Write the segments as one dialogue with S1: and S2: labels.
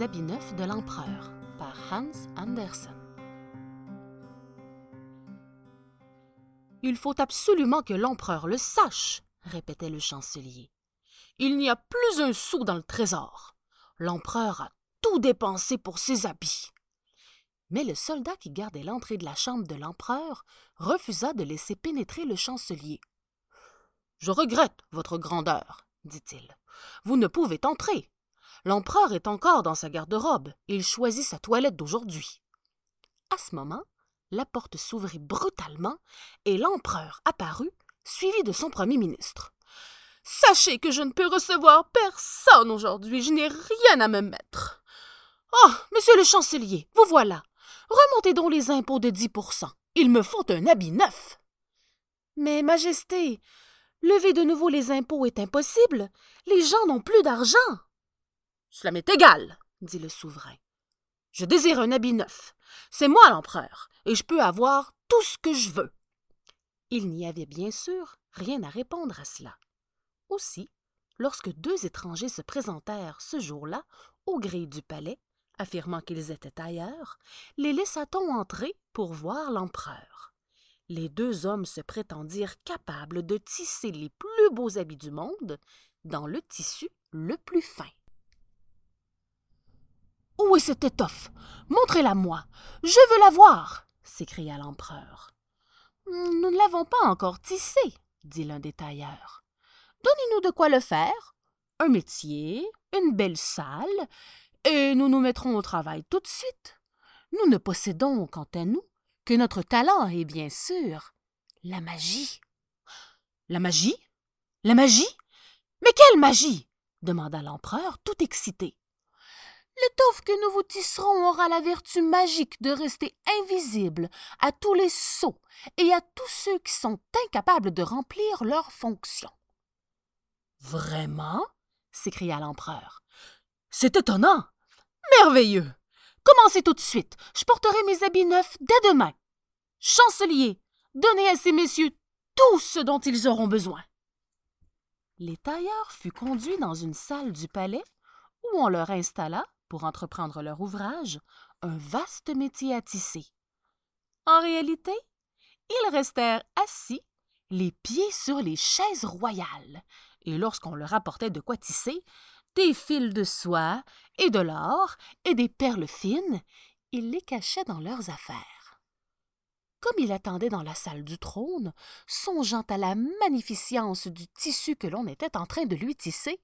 S1: Habits neufs de l'empereur par Hans Andersen. Il faut absolument que l'empereur le sache, répétait le chancelier. Il n'y a plus un sou dans le trésor. L'empereur a tout dépensé pour ses habits. Mais le soldat qui gardait l'entrée de la chambre de l'empereur refusa de laisser pénétrer le chancelier. Je regrette, votre grandeur, dit-il. Vous ne pouvez entrer. L'empereur est encore dans sa garde-robe il choisit sa toilette d'aujourd'hui. À ce moment, la porte s'ouvrit brutalement et l'empereur apparut, suivi de son premier ministre. Sachez que je ne peux recevoir personne aujourd'hui, je n'ai rien à me mettre. Oh, monsieur le chancelier, vous voilà. Remontez donc les impôts de dix pour cent. Il me faut un habit neuf. Mais, Majesté, lever de nouveau les impôts est impossible. Les gens n'ont plus d'argent. Cela m'est égal, dit le souverain. Je désire un habit neuf. C'est moi l'empereur, et je peux avoir tout ce que je veux. Il n'y avait bien sûr rien à répondre à cela. Aussi, lorsque deux étrangers se présentèrent ce jour-là au grille du palais, affirmant qu'ils étaient ailleurs, les laissa-t-on entrer pour voir l'empereur. Les deux hommes se prétendirent capables de tisser les plus beaux habits du monde dans le tissu le plus fin. Où est cette étoffe Montrez-la moi. Je veux la voir s'écria l'empereur. Nous ne l'avons pas encore tissée, dit l'un des tailleurs. Donnez-nous de quoi le faire. Un métier, une belle salle, et nous nous mettrons au travail tout de suite. Nous ne possédons, quant à nous, que notre talent et bien sûr la magie. La magie? La magie? Mais quelle magie? demanda l'empereur, tout excité. L'étoffe que nous vous tisserons aura la vertu magique de rester invisible à tous les sots et à tous ceux qui sont incapables de remplir leurs fonctions. Vraiment? s'écria l'empereur. C'est étonnant. Merveilleux. Commencez tout de suite. Je porterai mes habits neufs dès demain. Chancelier, donnez à ces messieurs tout ce dont ils auront besoin. Les tailleurs furent conduits dans une salle du palais où on leur installa, pour entreprendre leur ouvrage, un vaste métier à tisser. En réalité, ils restèrent assis, les pieds sur les chaises royales, et lorsqu'on leur apportait de quoi tisser, des fils de soie et de l'or et des perles fines, ils les cachaient dans leurs affaires. Comme il attendait dans la salle du trône, songeant à la magnificence du tissu que l'on était en train de lui tisser,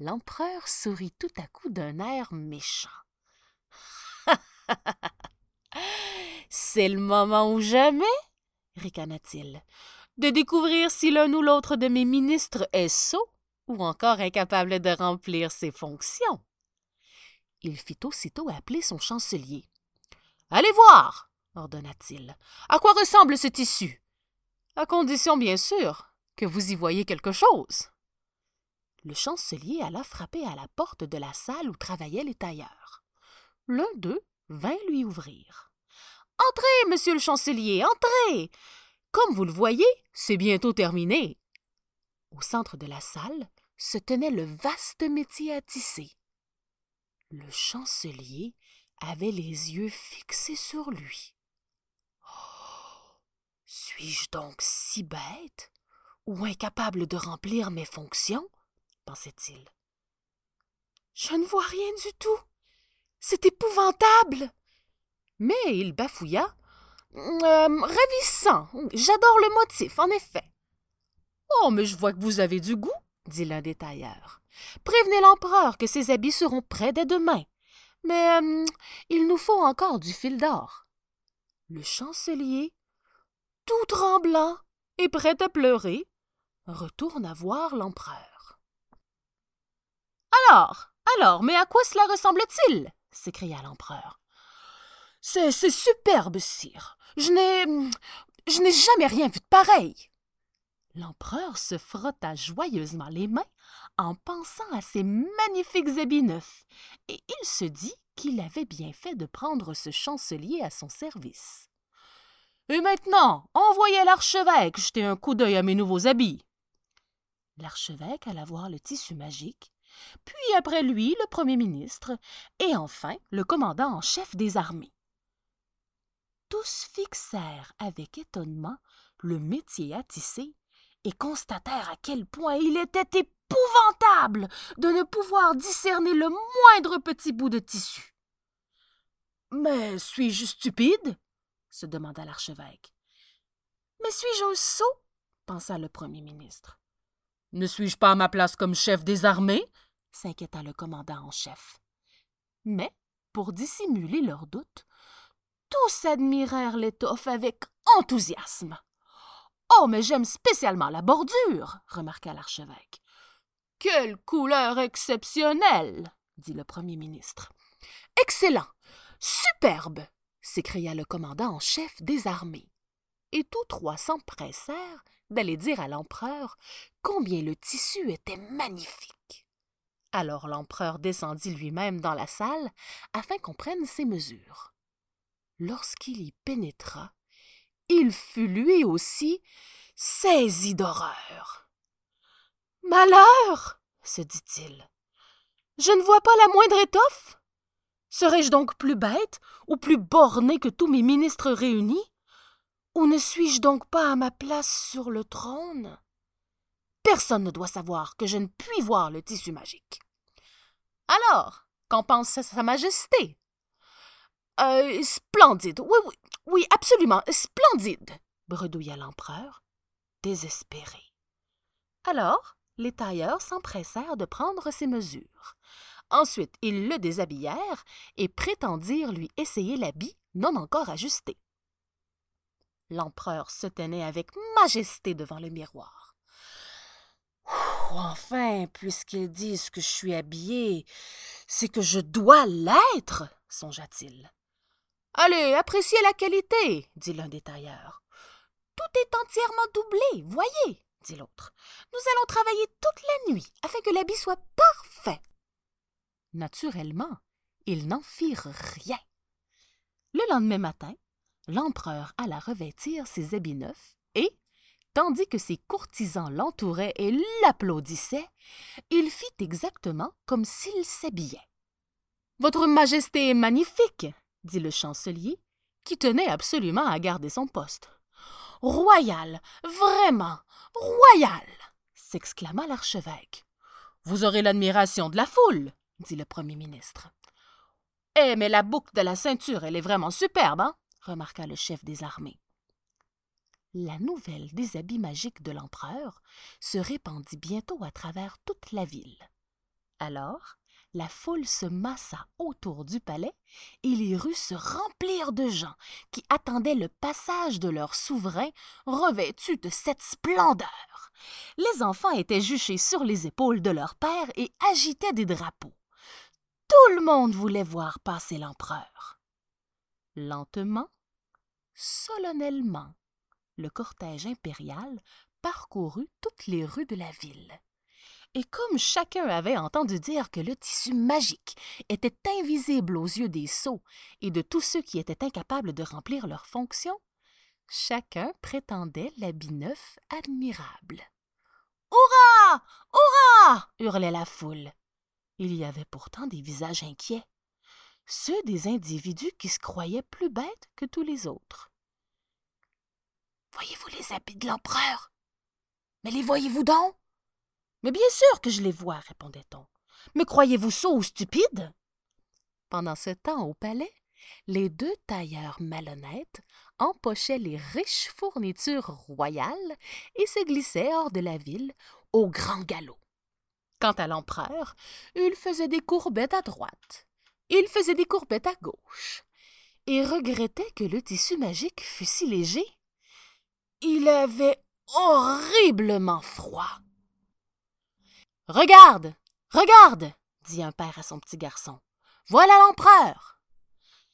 S1: l'empereur sourit tout à coup d'un air méchant. C'est le moment ou jamais, ricana-t-il, de découvrir si l'un ou l'autre de mes ministres est sot ou encore incapable de remplir ses fonctions. Il fit aussitôt appeler son chancelier. Allez voir, ordonna-t-il, à quoi ressemble ce tissu, à condition bien sûr que vous y voyez quelque chose. Le chancelier alla frapper à la porte de la salle où travaillaient les tailleurs. L'un d'eux vint lui ouvrir. Entrez, monsieur le chancelier, entrez. Comme vous le voyez, c'est bientôt terminé. Au centre de la salle se tenait le vaste métier à tisser. Le chancelier avait les yeux fixés sur lui. Suis-je donc si bête ou incapable de remplir mes fonctions? Pensait-il. Je ne vois rien du tout. C'est épouvantable. Mais il bafouilla. Euh, ravissant. J'adore le motif, en effet. Oh, mais je vois que vous avez du goût, dit l'un des tailleurs. Prévenez l'empereur que ses habits seront prêts dès demain. Mais euh, il nous faut encore du fil d'or. Le chancelier, tout tremblant et prêt à pleurer, retourne à voir l'empereur. Alors, alors, mais à quoi cela ressemble-t-il? s'écria l'empereur. C'est, superbe, sire. Je n'ai. Je n'ai jamais rien vu de pareil. L'empereur se frotta joyeusement les mains en pensant à ses magnifiques habits neufs, et il se dit qu'il avait bien fait de prendre ce chancelier à son service. Et maintenant, envoyez l'archevêque jeter un coup d'œil à mes nouveaux habits. L'archevêque alla voir le tissu magique puis après lui le premier ministre, et enfin le commandant en chef des armées. Tous fixèrent avec étonnement le métier à tisser et constatèrent à quel point il était épouvantable de ne pouvoir discerner le moindre petit bout de tissu. Mais suis-je stupide? se demanda l'archevêque. Mais suis-je un sot? pensa le premier ministre. Ne suis-je pas à ma place comme chef des armées? s'inquiéta le commandant en chef. Mais, pour dissimuler leurs doutes, tous admirèrent l'étoffe avec enthousiasme. Oh, mais j'aime spécialement la bordure, remarqua l'archevêque. Quelle couleur exceptionnelle, dit le premier ministre. Excellent, superbe, s'écria le commandant en chef des armées. Et tous trois s'empressèrent d'aller dire à l'empereur combien le tissu était magnifique. Alors l'empereur descendit lui-même dans la salle afin qu'on prenne ses mesures. Lorsqu'il y pénétra, il fut lui aussi saisi d'horreur. Malheur se dit-il. Je ne vois pas la moindre étoffe. Serais-je donc plus bête ou plus borné que tous mes ministres réunis? Ou ne suis-je donc pas à ma place sur le trône? Personne ne doit savoir que je ne puis voir le tissu magique. Alors, qu'en pense Sa Majesté? Euh, Splendide, oui, oui, oui, absolument, splendide, bredouilla l'empereur, désespéré. Alors, les tailleurs s'empressèrent de prendre ses mesures. Ensuite, ils le déshabillèrent et prétendirent lui essayer l'habit non encore ajusté. L'empereur se tenait avec majesté devant le miroir. Enfin, puisqu'ils disent que je suis habillé, c'est que je dois l'être, songea-t-il. Allez, appréciez la qualité, dit l'un des tailleurs. Tout est entièrement doublé, voyez, dit l'autre. Nous allons travailler toute la nuit afin que l'habit soit parfait. Naturellement, ils n'en firent rien. Le lendemain matin, l'empereur alla revêtir ses habits neufs et, tandis que ses courtisans l'entouraient et l'applaudissaient, il fit exactement comme s'il s'habillait. Votre Majesté est magnifique, dit le chancelier, qui tenait absolument à garder son poste. Royal, vraiment, royal s'exclama l'archevêque. Vous aurez l'admiration de la foule, dit le premier ministre. Eh, mais la boucle de la ceinture, elle est vraiment superbe, hein remarqua le chef des armées. La nouvelle des habits magiques de l'empereur se répandit bientôt à travers toute la ville. Alors, la foule se massa autour du palais et les rues se remplirent de gens qui attendaient le passage de leur souverain revêtu de cette splendeur. Les enfants étaient juchés sur les épaules de leur père et agitaient des drapeaux. Tout le monde voulait voir passer l'empereur. Lentement, solennellement, le cortège impérial parcourut toutes les rues de la ville et comme chacun avait entendu dire que le tissu magique était invisible aux yeux des sots et de tous ceux qui étaient incapables de remplir leurs fonctions, chacun prétendait l'habit neuf admirable. Hurrah Hurrah hurlait la foule. Il y avait pourtant des visages inquiets, ceux des individus qui se croyaient plus bêtes que tous les autres. Voyez-vous les habits de l'empereur? Mais les voyez-vous donc? Mais bien sûr que je les vois, répondait-on. Mais croyez-vous sot ou stupide? Pendant ce temps, au palais, les deux tailleurs malhonnêtes empochaient les riches fournitures royales et se glissaient hors de la ville au grand galop. Quant à l'empereur, il faisait des courbettes à droite, il faisait des courbettes à gauche, et regrettait que le tissu magique fût si léger. Il avait horriblement froid. Regarde, regarde, dit un père à son petit garçon. Voilà l'empereur.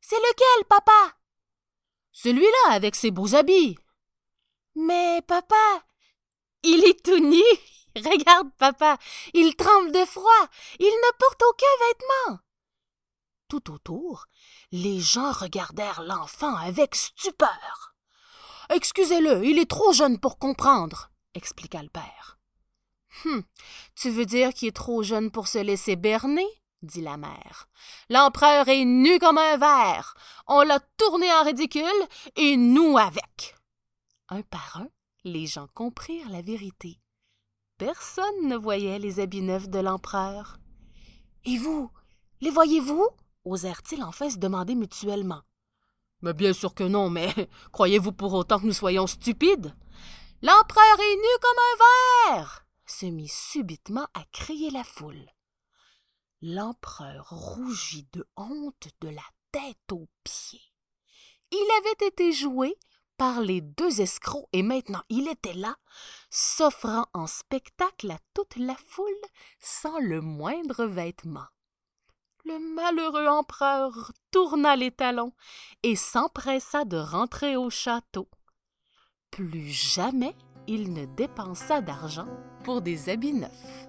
S1: C'est lequel, papa? Celui-là, avec ses beaux habits. Mais, papa, il est tout nu. Regarde, papa, il tremble de froid. Il ne porte aucun vêtement. Tout autour, les gens regardèrent l'enfant avec stupeur. Excusez-le, il est trop jeune pour comprendre, expliqua le père. Hum, tu veux dire qu'il est trop jeune pour se laisser berner? dit la mère. L'empereur est nu comme un verre. On l'a tourné en ridicule et nous avec. Un par un, les gens comprirent la vérité. Personne ne voyait les habits neufs de l'empereur. Et vous, les voyez-vous? Osèrent-ils enfin se demander mutuellement. Mais bien sûr que non, mais croyez-vous pour autant que nous soyons stupides? L'empereur est nu comme un verre! se mit subitement à crier la foule. L'empereur rougit de honte de la tête aux pieds. Il avait été joué par les deux escrocs et maintenant il était là, s'offrant en spectacle à toute la foule sans le moindre vêtement. Le malheureux empereur tourna les talons et s'empressa de rentrer au château. Plus jamais il ne dépensa d'argent pour des habits neufs.